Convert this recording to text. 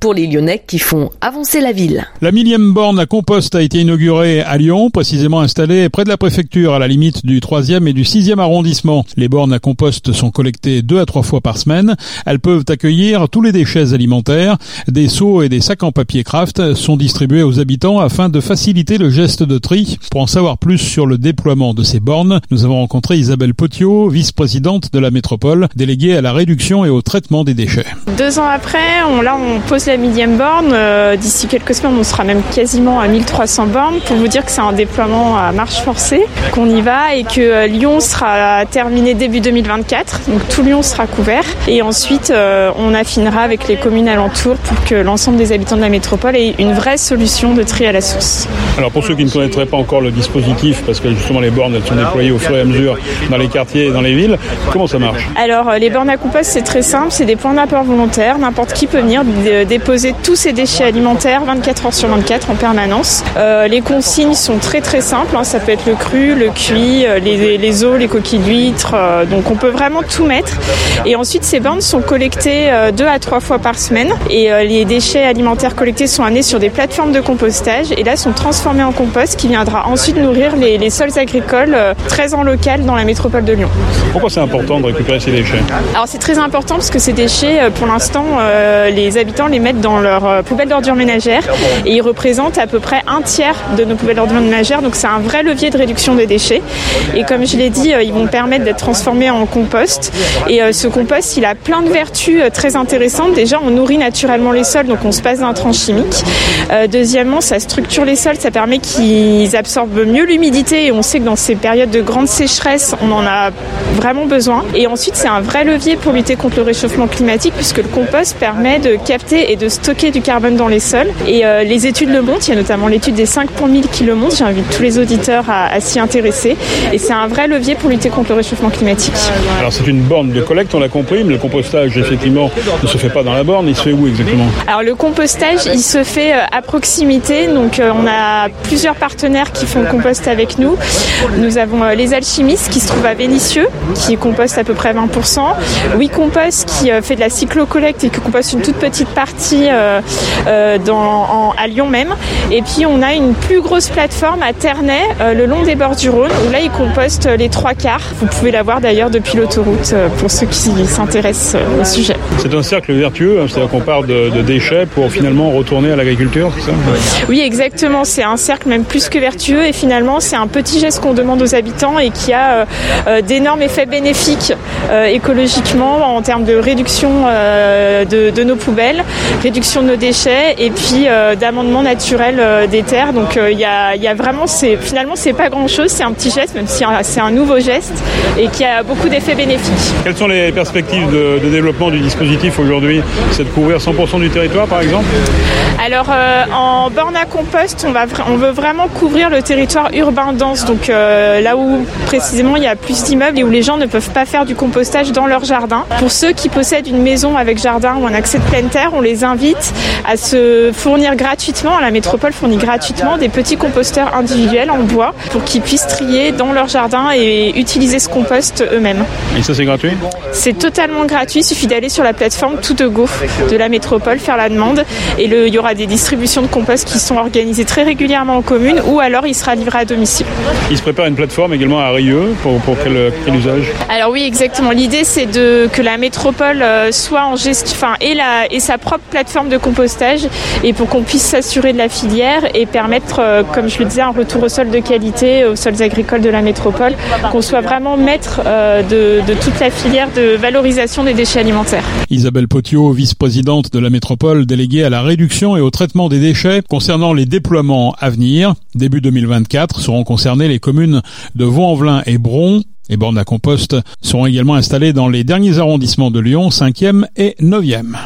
pour les Lyonnais qui font avancer la ville. La millième borne à compost a été inaugurée à Lyon, précisément installée près de la préfecture, à la limite du 3e et du 6e arrondissement. Les bornes à compost sont collectées deux à trois fois par semaine. Elles peuvent accueillir tous les déchets alimentaires. Des seaux et des sacs en papier craft sont distribués aux habitants afin de faciliter le geste de tri. Pour en savoir plus sur le déploiement de ces bornes, nous avons rencontré Isabelle Potiot, vice-présidente de la métropole, déléguée à la réduction et au traitement des déchets. Deux ans après, on, là, on pose la millième borne. Euh, d'ici quelques semaines, on sera même quasiment à 1300 bornes pour vous dire que c'est un déploiement à marche forcée, qu'on y va et que euh, Lyon sera terminé début 2024. Donc tout Lyon sera couvert. Et ensuite, euh, on affinera avec les communes alentours pour que l'ensemble des habitants de la métropole ait une vraie solution de tri à la source. Alors pour ceux qui ne connaîtraient pas encore le dispositif, parce que justement les bornes elles sont déployées au fur et à mesure dans les quartiers et dans les villes, comment ça marche? Alors les bornes à compost c'est très simple, c'est des points d'apport volontaires. N'importe qui peut venir déposer tous ses déchets alimentaires 24 heures sur 24 en permanence. Euh, les consignes sont très très simples. Hein. Ça peut être le cru, le cuit, euh, les, les os, les coquilles d'huîtres. Euh, donc on peut vraiment tout mettre. Et ensuite ces bornes sont collectées deux à trois fois par semaine. Et les déchets alimentaires collectés sont amenés sur des plateformes de compostage et là sont transformés en compost qui viendra ensuite nourrir les, les sols agricoles très en local dans la métropole de Lyon. Pourquoi c'est important de récupérer ces déchets? Alors c'est très important parce que ces déchets, pour l'instant, les habitants les dans leur euh, poubelles d'ordures ménagères et ils représentent à peu près un tiers de nos poubelles d'ordures ménagères. Donc c'est un vrai levier de réduction des déchets. Et comme je l'ai dit, euh, ils vont permettre d'être transformés en compost. Et euh, ce compost, il a plein de vertus très intéressantes. Déjà, on nourrit naturellement les sols, donc on se passe d'intrants chimiques. deuxièmement, ça structure les sols, ça permet qu'ils absorbent mieux l'humidité. Et on sait que dans ces périodes de grande sécheresse, on en a vraiment besoin. Et ensuite, c'est un vrai levier pour lutter contre le réchauffement climatique, puisque le compost permet de capter et de stocker du carbone dans les sols. Et euh, les études le montrent, il y a notamment l'étude des 5 pour 1000 qui le montrent. J'invite tous les auditeurs à, s'y intéresser. Et c'est un vrai levier pour lutter contre le réchauffement climatique. Alors c'est une borne de collecte, on l'a compris, mais le compostage effectivement ne se fait pas dans la borne, il se fait où exactement? Alors le compostage, il se fait euh, à proximité. Donc euh, on a plusieurs partenaires qui font le compost avec nous. Nous avons les alchimistes qui se trouvent à Vénissieux, qui compostent à peu près 20%. Oui Compost qui fait de la cyclocollecte et qui composte une toute petite partie euh, dans, à Lyon même. Et puis on a une plus grosse plateforme à Ternay, euh, le long des bords du Rhône, où là ils compostent les trois quarts. Vous pouvez la voir d'ailleurs depuis l'autoroute euh, pour ceux qui s'intéressent au sujet. C'est un cercle vertueux, hein, c'est-à-dire qu'on part de, déchets pour finalement retourner à l'agriculture, c'est ça Oui, exactement. C'est un cercle même plus que vertueux et finalement c'est un petit geste qu'on demande aux habitants et qui a d'énormes effets bénéfiques écologiquement en termes de réduction de, de, nos poubelles, réduction de nos déchets et puis euh, d'amendement naturel euh, des terres. Donc euh, il y a, y, a, vraiment, finalement c'est pas grand chose, c'est un petit geste, même si c'est un nouveau geste et qui a beaucoup d'effets bénéfiques. Quelles sont les perspectives de, de développement du dispositif aujourd'hui? C'est de couvrir 100% du territoire par exemple? Alors en borne à compost, on, va, on veut vraiment couvrir le territoire urbain dense, donc là où précisément il y a plus d'immeubles et où les gens ne peuvent pas faire du compostage dans leur jardin. Pour ceux qui possèdent une maison avec jardin ou un accès de pleine terre, on les invite à se fournir gratuitement, la métropole fournit gratuitement des petits composteurs individuels en bois pour qu'ils puissent trier dans leur jardin et utiliser ce compost eux-mêmes. Et ça c'est gratuit? C'est totalement gratuit, il suffit d'aller sur la plateforme Tout de Go de la métropole, faire la demande et le, il y aura des distributions de compost qui sont organisées très régulièrement en commune ou alors il sera livré à domicile. Il se prépare une plateforme également à Rieux pour, pour quel, usage? Alors oui exactement, l'idée c'est de que la métropole euh, soit en gestion, enfin et, la, et sa propre plateforme de compost et pour qu'on puisse s'assurer de la filière et permettre, euh, comme je le disais, un retour au sol de qualité, aux sols agricoles de la métropole, qu'on soit vraiment maître euh, de, de, toute la filière de valorisation des déchets alimentaires. Isabelle Potiot, vice-présidente de la métropole, déléguée à la réduction et au traitement des déchets concernant les déploiements à venir. Début 2024 seront concernées les communes de Vaux-en-Velin et Bron. Les bornes à compost seront également installées dans les derniers arrondissements de Lyon, 5e et 9e.